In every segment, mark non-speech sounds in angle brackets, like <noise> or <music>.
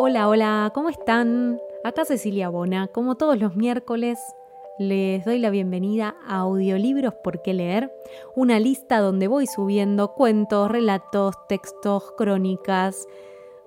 Hola, hola, ¿cómo están? Acá Cecilia Bona, como todos los miércoles, les doy la bienvenida a Audiolibros por qué leer, una lista donde voy subiendo cuentos, relatos, textos, crónicas.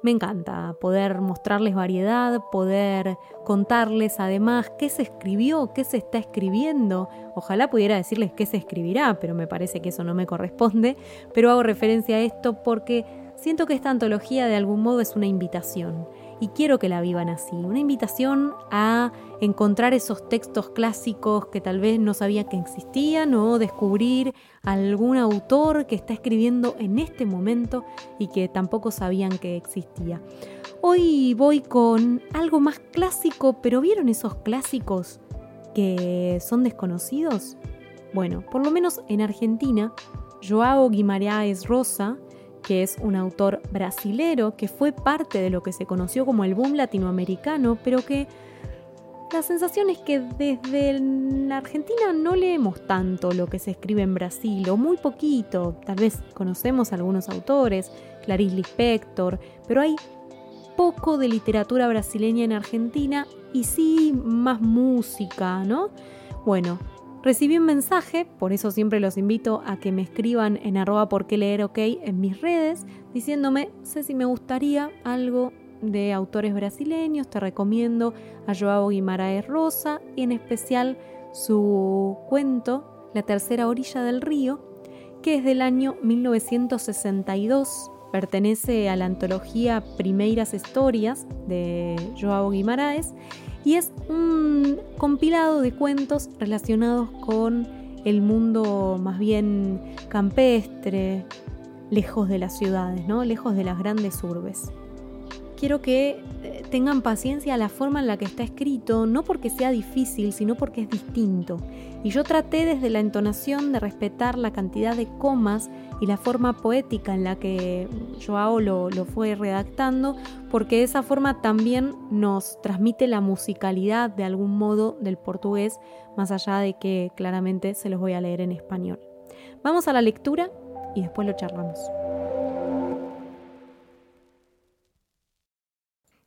Me encanta poder mostrarles variedad, poder contarles además qué se escribió, qué se está escribiendo. Ojalá pudiera decirles qué se escribirá, pero me parece que eso no me corresponde. Pero hago referencia a esto porque siento que esta antología de algún modo es una invitación y quiero que la vivan así. Una invitación a encontrar esos textos clásicos que tal vez no sabía que existían o descubrir algún autor que está escribiendo en este momento y que tampoco sabían que existía. Hoy voy con algo más clásico, pero ¿vieron esos clásicos que son desconocidos? Bueno, por lo menos en Argentina, Joao Guimarães Rosa que es un autor brasilero que fue parte de lo que se conoció como el boom latinoamericano, pero que la sensación es que desde la Argentina no leemos tanto lo que se escribe en Brasil, o muy poquito. Tal vez conocemos algunos autores, Clarice Lispector, pero hay poco de literatura brasileña en Argentina y sí más música, ¿no? Bueno, Recibí un mensaje, por eso siempre los invito a que me escriban en arroba por leer ok en mis redes, diciéndome, sé si me gustaría algo de autores brasileños, te recomiendo a Joao Guimaraes Rosa y en especial su cuento La tercera orilla del río, que es del año 1962, pertenece a la antología Primeiras Historias de Joao Guimaraes y es un compilado de cuentos relacionados con el mundo más bien campestre, lejos de las ciudades, ¿no? lejos de las grandes urbes. Quiero que eh, tengan paciencia a la forma en la que está escrito, no porque sea difícil, sino porque es distinto. Y yo traté desde la entonación de respetar la cantidad de comas y la forma poética en la que Joao lo, fue redactando, porque esa forma también nos transmite la musicalidad de algún modo del portugués, más allá de que claramente se los voy a leer en español. Vamos a la lectura y después lo charlamos.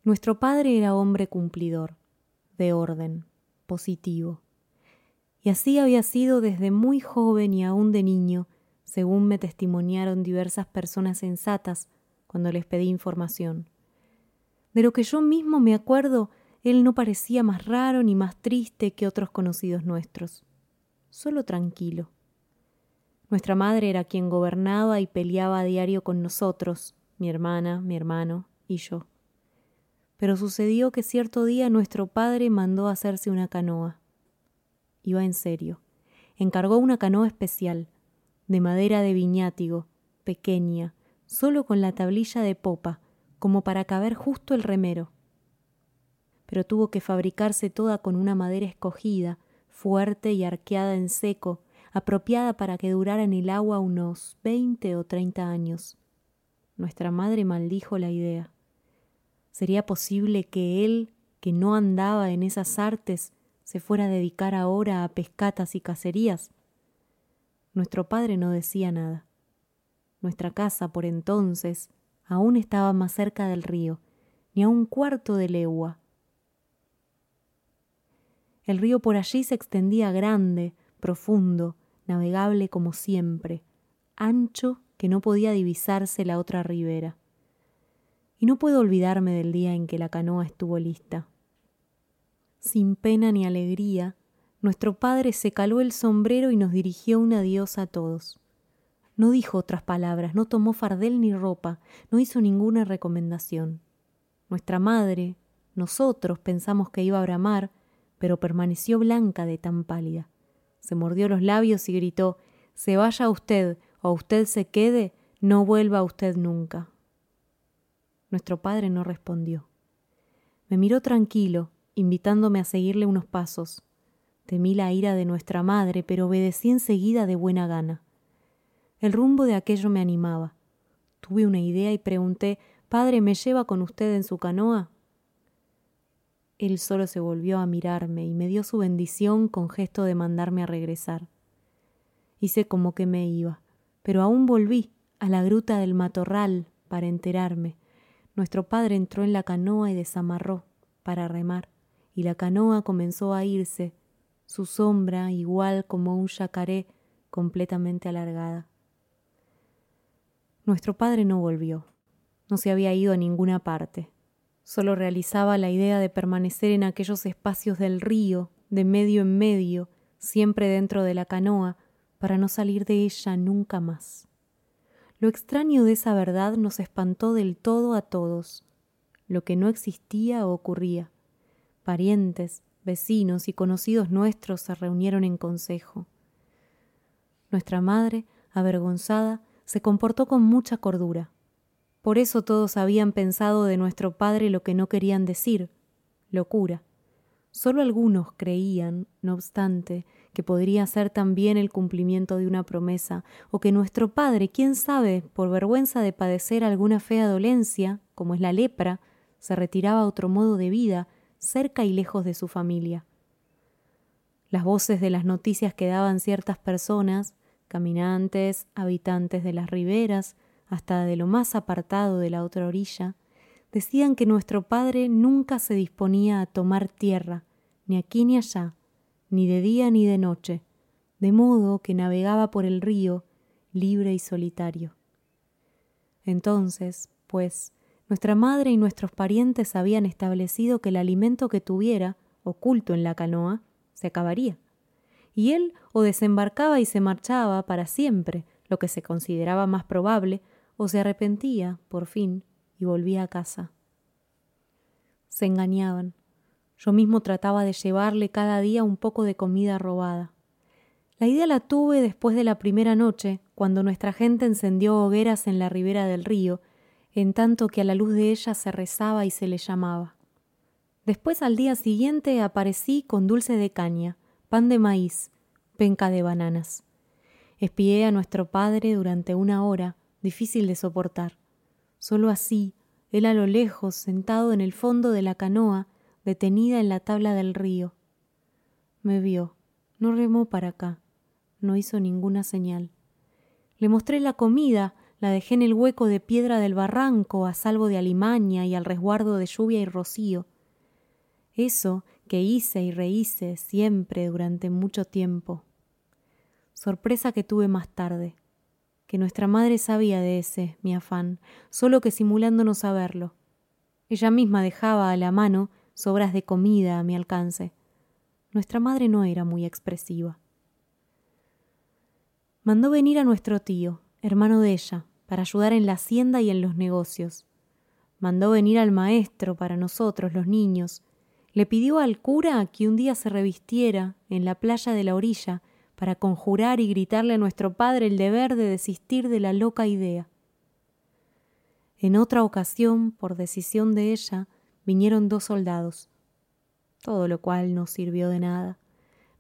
Nuestro padre era hombre cumplidor, de orden, positivo. Y así había sido desde muy joven y aún de niño, según me testimoniaron diversas personas sensatas cuando les pedí información. De lo que yo mismo me acuerdo, él no parecía más raro ni más triste que otros conocidos nuestros, solo tranquilo. Nuestra madre era quien gobernaba y peleaba a diario con nosotros, mi hermana, mi hermano y yo. Pero sucedió que cierto día nuestro padre mandó hacerse una canoa. Iba en serio. Encargó una canoa especial, de madera de viñátigo, pequeña, solo con la tablilla de popa, como para caber justo el remero. Pero tuvo que fabricarse toda con una madera escogida, fuerte y arqueada en seco, apropiada para que durara en el agua unos veinte o treinta años. Nuestra madre maldijo la idea. ¿Sería posible que él, que no andaba en esas artes, se fuera a dedicar ahora a pescatas y cacerías? Nuestro padre no decía nada. Nuestra casa, por entonces, aún estaba más cerca del río, ni a un cuarto de legua. El río por allí se extendía grande, profundo, navegable como siempre, ancho que no podía divisarse la otra ribera. No puedo olvidarme del día en que la canoa estuvo lista. Sin pena ni alegría, nuestro padre se caló el sombrero y nos dirigió un adiós a todos. No dijo otras palabras, no tomó fardel ni ropa, no hizo ninguna recomendación. Nuestra madre, nosotros pensamos que iba a bramar, pero permaneció blanca de tan pálida. Se mordió los labios y gritó Se vaya usted o usted se quede, No vuelva usted nunca. Nuestro padre no respondió. Me miró tranquilo, invitándome a seguirle unos pasos. Temí la ira de nuestra madre, pero obedecí enseguida de buena gana. El rumbo de aquello me animaba. Tuve una idea y pregunté Padre, ¿me lleva con usted en su canoa? Él solo se volvió a mirarme y me dio su bendición con gesto de mandarme a regresar. Hice como que me iba, pero aún volví a la gruta del matorral para enterarme. Nuestro padre entró en la canoa y desamarró para remar, y la canoa comenzó a irse, su sombra igual como un yacaré completamente alargada. Nuestro padre no volvió, no se había ido a ninguna parte. Solo realizaba la idea de permanecer en aquellos espacios del río, de medio en medio, siempre dentro de la canoa, para no salir de ella nunca más. Lo extraño de esa verdad nos espantó del todo a todos. Lo que no existía ocurría. Parientes, vecinos y conocidos nuestros se reunieron en consejo. Nuestra madre, avergonzada, se comportó con mucha cordura. Por eso todos habían pensado de nuestro padre lo que no querían decir, locura. Solo algunos creían, no obstante, que podría ser también el cumplimiento de una promesa, o que nuestro padre, quién sabe, por vergüenza de padecer alguna fea dolencia, como es la lepra, se retiraba a otro modo de vida, cerca y lejos de su familia. Las voces de las noticias que daban ciertas personas, caminantes, habitantes de las riberas, hasta de lo más apartado de la otra orilla, decían que nuestro padre nunca se disponía a tomar tierra, ni aquí ni allá, ni de día ni de noche, de modo que navegaba por el río libre y solitario. Entonces, pues, nuestra madre y nuestros parientes habían establecido que el alimento que tuviera, oculto en la canoa, se acabaría. Y él o desembarcaba y se marchaba para siempre, lo que se consideraba más probable, o se arrepentía, por fin, y volvía a casa. Se engañaban. Yo mismo trataba de llevarle cada día un poco de comida robada. La idea la tuve después de la primera noche, cuando nuestra gente encendió hogueras en la ribera del río, en tanto que a la luz de ellas se rezaba y se le llamaba. Después al día siguiente aparecí con dulce de caña, pan de maíz, penca de bananas. Espié a nuestro padre durante una hora, difícil de soportar. Solo así, él a lo lejos, sentado en el fondo de la canoa, detenida en la tabla del río. Me vio, no remó para acá, no hizo ninguna señal. Le mostré la comida, la dejé en el hueco de piedra del barranco, a salvo de alimaña y al resguardo de lluvia y rocío. Eso que hice y rehice siempre durante mucho tiempo. Sorpresa que tuve más tarde que nuestra madre sabía de ese, mi afán, solo que simulando no saberlo. Ella misma dejaba a la mano sobras de comida a mi alcance. Nuestra madre no era muy expresiva. Mandó venir a nuestro tío, hermano de ella, para ayudar en la hacienda y en los negocios. Mandó venir al maestro para nosotros, los niños. Le pidió al cura que un día se revistiera en la playa de la orilla para conjurar y gritarle a nuestro padre el deber de desistir de la loca idea. En otra ocasión, por decisión de ella, vinieron dos soldados, todo lo cual no sirvió de nada.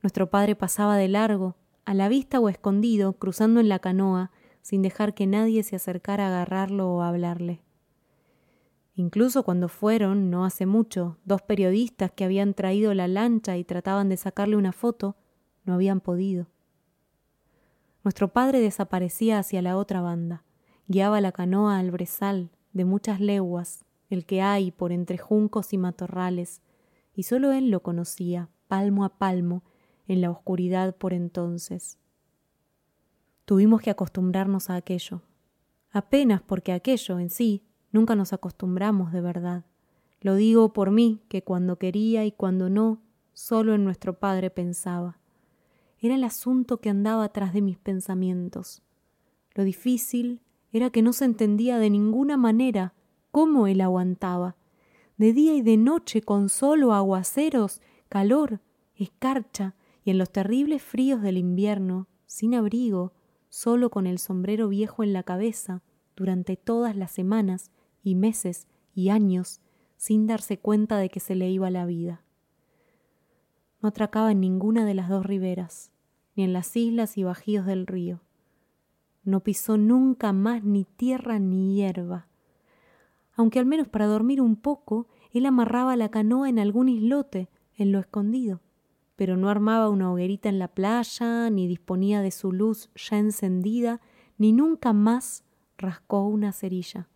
Nuestro padre pasaba de largo, a la vista o escondido, cruzando en la canoa, sin dejar que nadie se acercara a agarrarlo o hablarle. Incluso cuando fueron, no hace mucho, dos periodistas que habían traído la lancha y trataban de sacarle una foto, no habían podido. Nuestro padre desaparecía hacia la otra banda, guiaba la canoa al brezal de muchas leguas, el que hay por entre juncos y matorrales, y sólo él lo conocía, palmo a palmo, en la oscuridad por entonces. Tuvimos que acostumbrarnos a aquello, apenas porque aquello en sí nunca nos acostumbramos de verdad. Lo digo por mí, que cuando quería y cuando no, solo en nuestro Padre pensaba era el asunto que andaba atrás de mis pensamientos. Lo difícil era que no se entendía de ninguna manera cómo él aguantaba, de día y de noche con solo aguaceros, calor, escarcha, y en los terribles fríos del invierno, sin abrigo, solo con el sombrero viejo en la cabeza, durante todas las semanas y meses y años sin darse cuenta de que se le iba la vida. No atracaba en ninguna de las dos riberas, ni en las islas y bajíos del río. No pisó nunca más ni tierra ni hierba. Aunque al menos para dormir un poco, él amarraba la canoa en algún islote, en lo escondido, pero no armaba una hoguerita en la playa, ni disponía de su luz ya encendida, ni nunca más rascó una cerilla.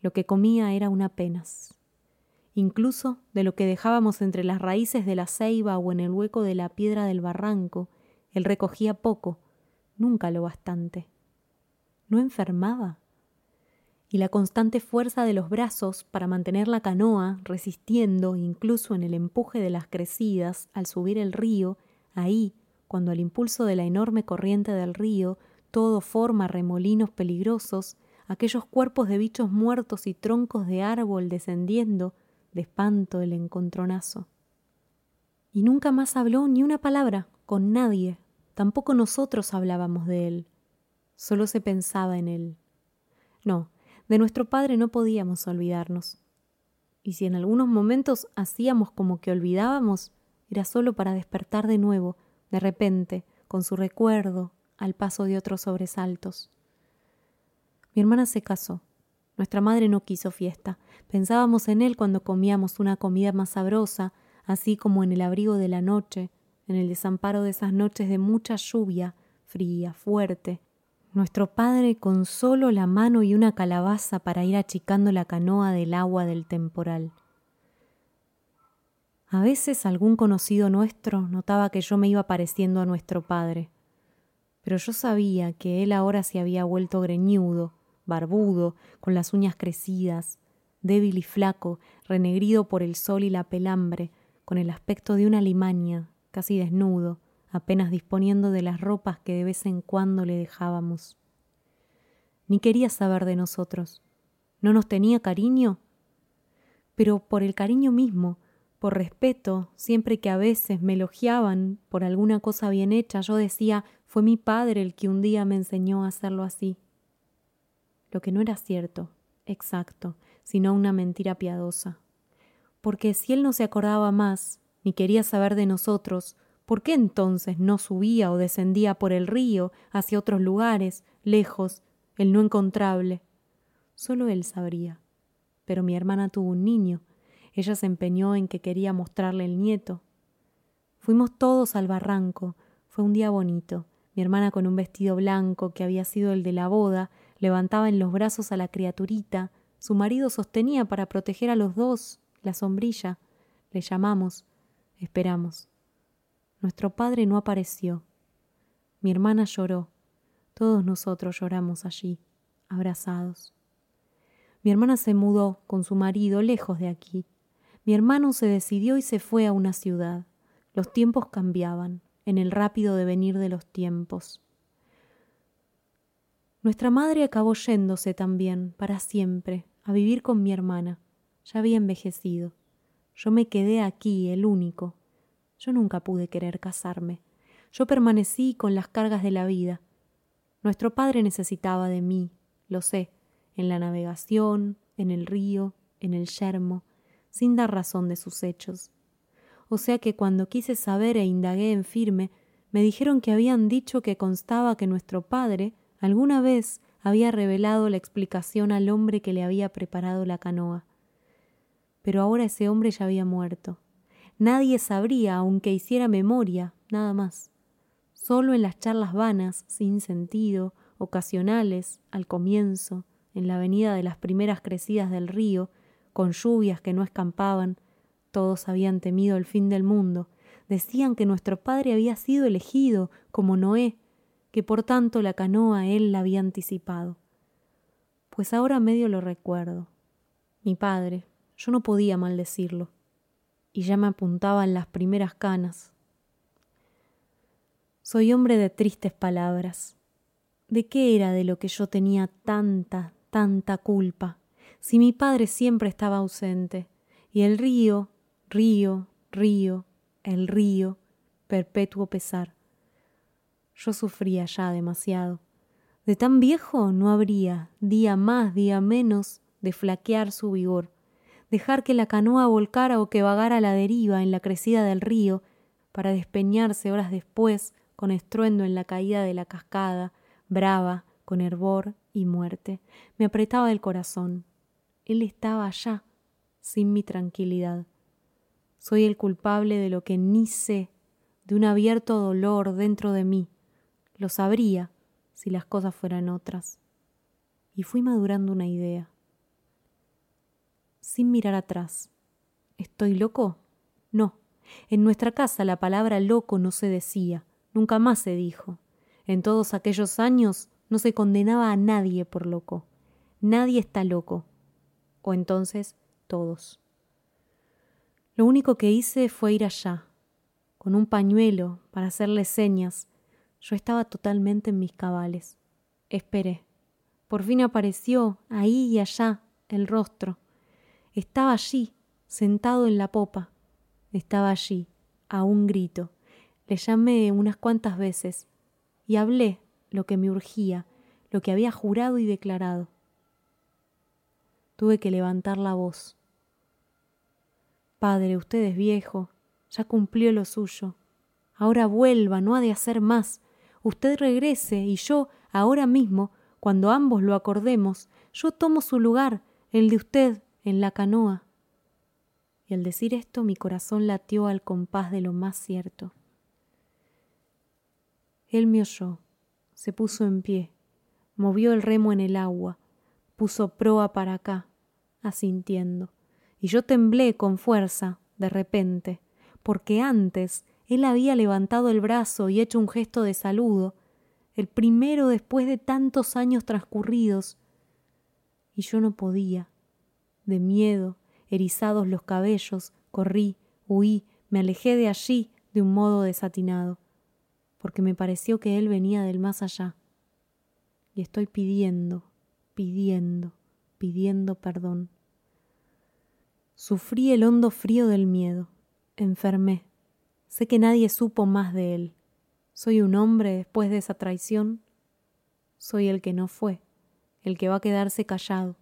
Lo que comía era una penas. Incluso de lo que dejábamos entre las raíces de la ceiba o en el hueco de la piedra del barranco, él recogía poco, nunca lo bastante. ¿No enfermaba? Y la constante fuerza de los brazos para mantener la canoa, resistiendo incluso en el empuje de las crecidas al subir el río, ahí, cuando al impulso de la enorme corriente del río todo forma remolinos peligrosos, aquellos cuerpos de bichos muertos y troncos de árbol descendiendo, de espanto el encontronazo. Y nunca más habló ni una palabra con nadie, tampoco nosotros hablábamos de él, solo se pensaba en él. No, de nuestro padre no podíamos olvidarnos. Y si en algunos momentos hacíamos como que olvidábamos, era solo para despertar de nuevo, de repente, con su recuerdo, al paso de otros sobresaltos. Mi hermana se casó. Nuestra madre no quiso fiesta. Pensábamos en él cuando comíamos una comida más sabrosa, así como en el abrigo de la noche, en el desamparo de esas noches de mucha lluvia, fría, fuerte. Nuestro padre con solo la mano y una calabaza para ir achicando la canoa del agua del temporal. A veces algún conocido nuestro notaba que yo me iba pareciendo a nuestro padre pero yo sabía que él ahora se había vuelto greñudo, barbudo, con las uñas crecidas, débil y flaco, renegrido por el sol y la pelambre, con el aspecto de una limaña, casi desnudo, apenas disponiendo de las ropas que de vez en cuando le dejábamos. Ni quería saber de nosotros. ¿No nos tenía cariño? Pero por el cariño mismo, por respeto, siempre que a veces me elogiaban por alguna cosa bien hecha, yo decía, fue mi padre el que un día me enseñó a hacerlo así. Lo que no era cierto, exacto, sino una mentira piadosa. Porque si él no se acordaba más, ni quería saber de nosotros, ¿por qué entonces no subía o descendía por el río hacia otros lugares, lejos, el no encontrable? Solo él sabría. Pero mi hermana tuvo un niño, ella se empeñó en que quería mostrarle el nieto. Fuimos todos al barranco. Fue un día bonito. Mi hermana con un vestido blanco que había sido el de la boda, levantaba en los brazos a la criaturita. Su marido sostenía para proteger a los dos la sombrilla. Le llamamos. Esperamos. Nuestro padre no apareció. Mi hermana lloró. Todos nosotros lloramos allí, abrazados. Mi hermana se mudó con su marido lejos de aquí, mi hermano se decidió y se fue a una ciudad. Los tiempos cambiaban, en el rápido devenir de los tiempos. Nuestra madre acabó yéndose también, para siempre, a vivir con mi hermana. Ya había envejecido. Yo me quedé aquí, el único. Yo nunca pude querer casarme. Yo permanecí con las cargas de la vida. Nuestro padre necesitaba de mí, lo sé, en la navegación, en el río, en el yermo, sin dar razón de sus hechos. O sea que cuando quise saber e indagué en firme, me dijeron que habían dicho que constaba que nuestro padre alguna vez había revelado la explicación al hombre que le había preparado la canoa. Pero ahora ese hombre ya había muerto. Nadie sabría, aunque hiciera memoria, nada más. Solo en las charlas vanas, sin sentido, ocasionales, al comienzo, en la avenida de las primeras crecidas del río, con lluvias que no escampaban, todos habían temido el fin del mundo, decían que nuestro padre había sido elegido como Noé, que por tanto la canoa él la había anticipado. Pues ahora medio lo recuerdo. Mi padre, yo no podía maldecirlo, y ya me apuntaban las primeras canas. Soy hombre de tristes palabras. ¿De qué era de lo que yo tenía tanta, tanta culpa? si mi padre siempre estaba ausente, y el río, río, río, el río, perpetuo pesar. Yo sufría ya demasiado. De tan viejo no habría, día más, día menos, de flaquear su vigor, dejar que la canoa volcara o que vagara a la deriva en la crecida del río, para despeñarse horas después con estruendo en la caída de la cascada, brava, con hervor y muerte. Me apretaba el corazón. Él estaba allá, sin mi tranquilidad. Soy el culpable de lo que ni sé, de un abierto dolor dentro de mí. Lo sabría si las cosas fueran otras. Y fui madurando una idea. Sin mirar atrás. ¿Estoy loco? No. En nuestra casa la palabra loco no se decía, nunca más se dijo. En todos aquellos años no se condenaba a nadie por loco. Nadie está loco. O entonces todos. Lo único que hice fue ir allá, con un pañuelo para hacerle señas. Yo estaba totalmente en mis cabales. Esperé. Por fin apareció, ahí y allá, el rostro. Estaba allí, sentado en la popa. Estaba allí, a un grito. Le llamé unas cuantas veces y hablé lo que me urgía, lo que había jurado y declarado. Tuve que levantar la voz. Padre, usted es viejo, ya cumplió lo suyo. Ahora vuelva, no ha de hacer más. Usted regrese y yo, ahora mismo, cuando ambos lo acordemos, yo tomo su lugar, el de usted, en la canoa. Y al decir esto mi corazón latió al compás de lo más cierto. Él me oyó, se puso en pie, movió el remo en el agua, puso proa para acá, asintiendo, y yo temblé con fuerza, de repente, porque antes él había levantado el brazo y hecho un gesto de saludo, el primero después de tantos años transcurridos, y yo no podía, de miedo, erizados los cabellos, corrí, huí, me alejé de allí de un modo desatinado, porque me pareció que él venía del más allá, y estoy pidiendo, pidiendo, pidiendo perdón. Sufrí el hondo frío del miedo, enfermé. Sé que nadie supo más de él. Soy un hombre después de esa traición. Soy el que no fue, el que va a quedarse callado.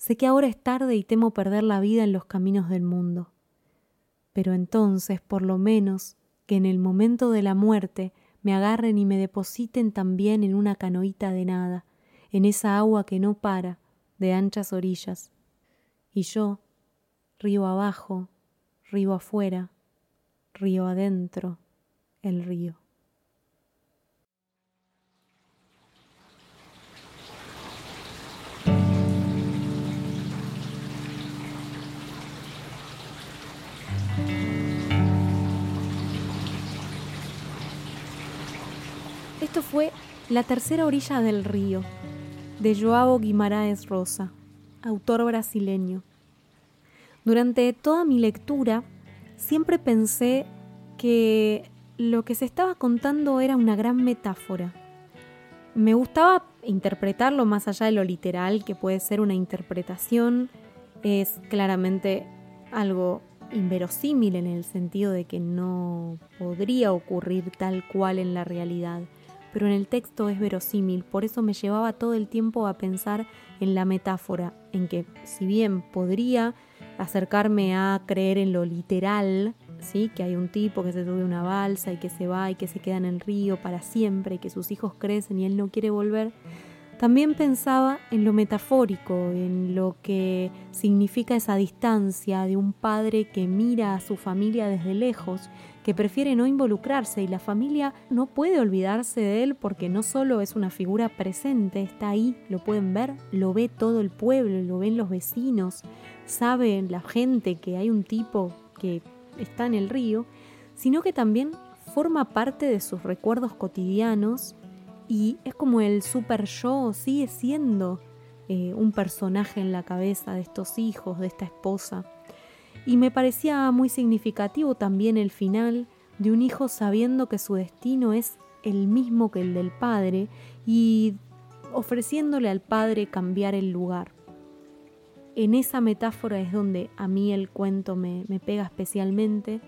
Sé que ahora es tarde y temo perder la vida en los caminos del mundo. Pero entonces, por lo menos, que en el momento de la muerte me agarren y me depositen también en una canoita de nada, en esa agua que no para, de anchas orillas. Y yo, río abajo, río afuera, río adentro, el río. Esto fue La tercera orilla del río, de Joao Guimarães Rosa, autor brasileño. Durante toda mi lectura siempre pensé que lo que se estaba contando era una gran metáfora. Me gustaba interpretarlo más allá de lo literal, que puede ser una interpretación, es claramente algo inverosímil en el sentido de que no podría ocurrir tal cual en la realidad pero en el texto es verosímil, por eso me llevaba todo el tiempo a pensar en la metáfora, en que si bien podría acercarme a creer en lo literal, ¿sí? que hay un tipo que se sube una balsa y que se va y que se queda en el río para siempre y que sus hijos crecen y él no quiere volver, también pensaba en lo metafórico, en lo que significa esa distancia de un padre que mira a su familia desde lejos que prefiere no involucrarse y la familia no puede olvidarse de él porque no solo es una figura presente, está ahí, lo pueden ver, lo ve todo el pueblo, lo ven los vecinos, sabe la gente que hay un tipo que está en el río, sino que también forma parte de sus recuerdos cotidianos y es como el super yo sigue siendo eh, un personaje en la cabeza de estos hijos, de esta esposa. Y me parecía muy significativo también el final de un hijo sabiendo que su destino es el mismo que el del padre y ofreciéndole al padre cambiar el lugar. En esa metáfora es donde a mí el cuento me, me pega especialmente,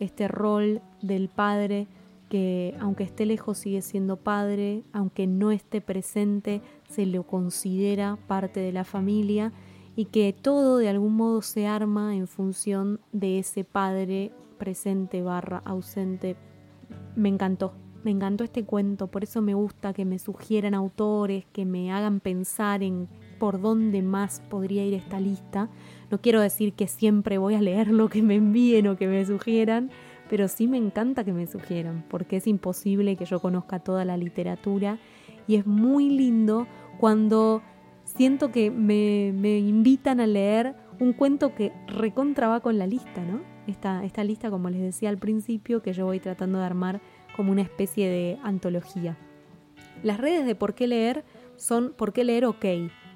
este rol del padre que aunque esté lejos sigue siendo padre, aunque no esté presente, se lo considera parte de la familia y que todo de algún modo se arma en función de ese padre presente barra ausente. Me encantó, me encantó este cuento, por eso me gusta que me sugieran autores, que me hagan pensar en por dónde más podría ir esta lista. No quiero decir que siempre voy a leer lo que me envíen o que me sugieran, pero sí me encanta que me sugieran, porque es imposible que yo conozca toda la literatura y es muy lindo cuando siento que me, me invitan a leer un cuento que recontra va con la lista, ¿no? Esta, esta lista, como les decía al principio, que yo voy tratando de armar como una especie de antología. Las redes de por qué leer son por qué leer ok.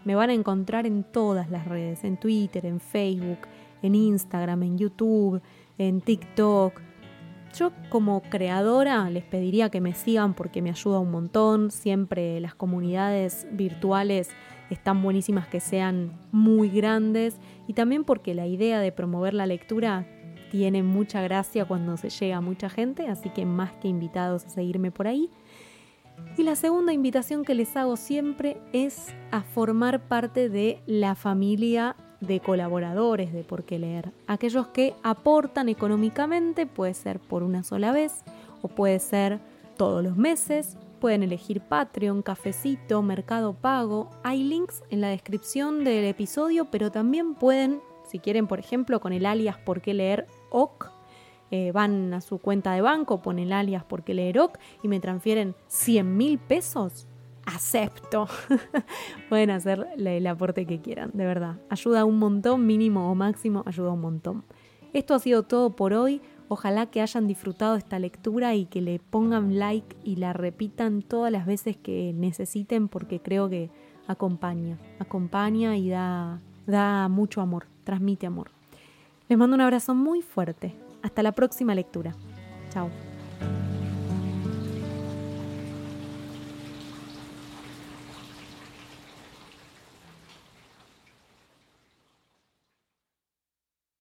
Me van a encontrar en todas las redes, en Twitter, en Facebook, en Instagram, en YouTube, en TikTok, yo como creadora les pediría que me sigan porque me ayuda un montón. Siempre las comunidades virtuales están buenísimas que sean muy grandes y también porque la idea de promover la lectura tiene mucha gracia cuando se llega a mucha gente, así que más que invitados a seguirme por ahí. Y la segunda invitación que les hago siempre es a formar parte de la familia de colaboradores de Por qué leer. Aquellos que aportan económicamente, puede ser por una sola vez o puede ser todos los meses. Pueden elegir Patreon, Cafecito, Mercado Pago. Hay links en la descripción del episodio, pero también pueden, si quieren, por ejemplo, con el alias Por qué leer OK, eh, van a su cuenta de banco, ponen el alias Por qué leer OK y me transfieren 100 mil pesos acepto. <laughs> Pueden hacer el aporte que quieran, de verdad. Ayuda un montón, mínimo o máximo, ayuda un montón. Esto ha sido todo por hoy. Ojalá que hayan disfrutado esta lectura y que le pongan like y la repitan todas las veces que necesiten porque creo que acompaña, acompaña y da, da mucho amor, transmite amor. Les mando un abrazo muy fuerte. Hasta la próxima lectura. Chao.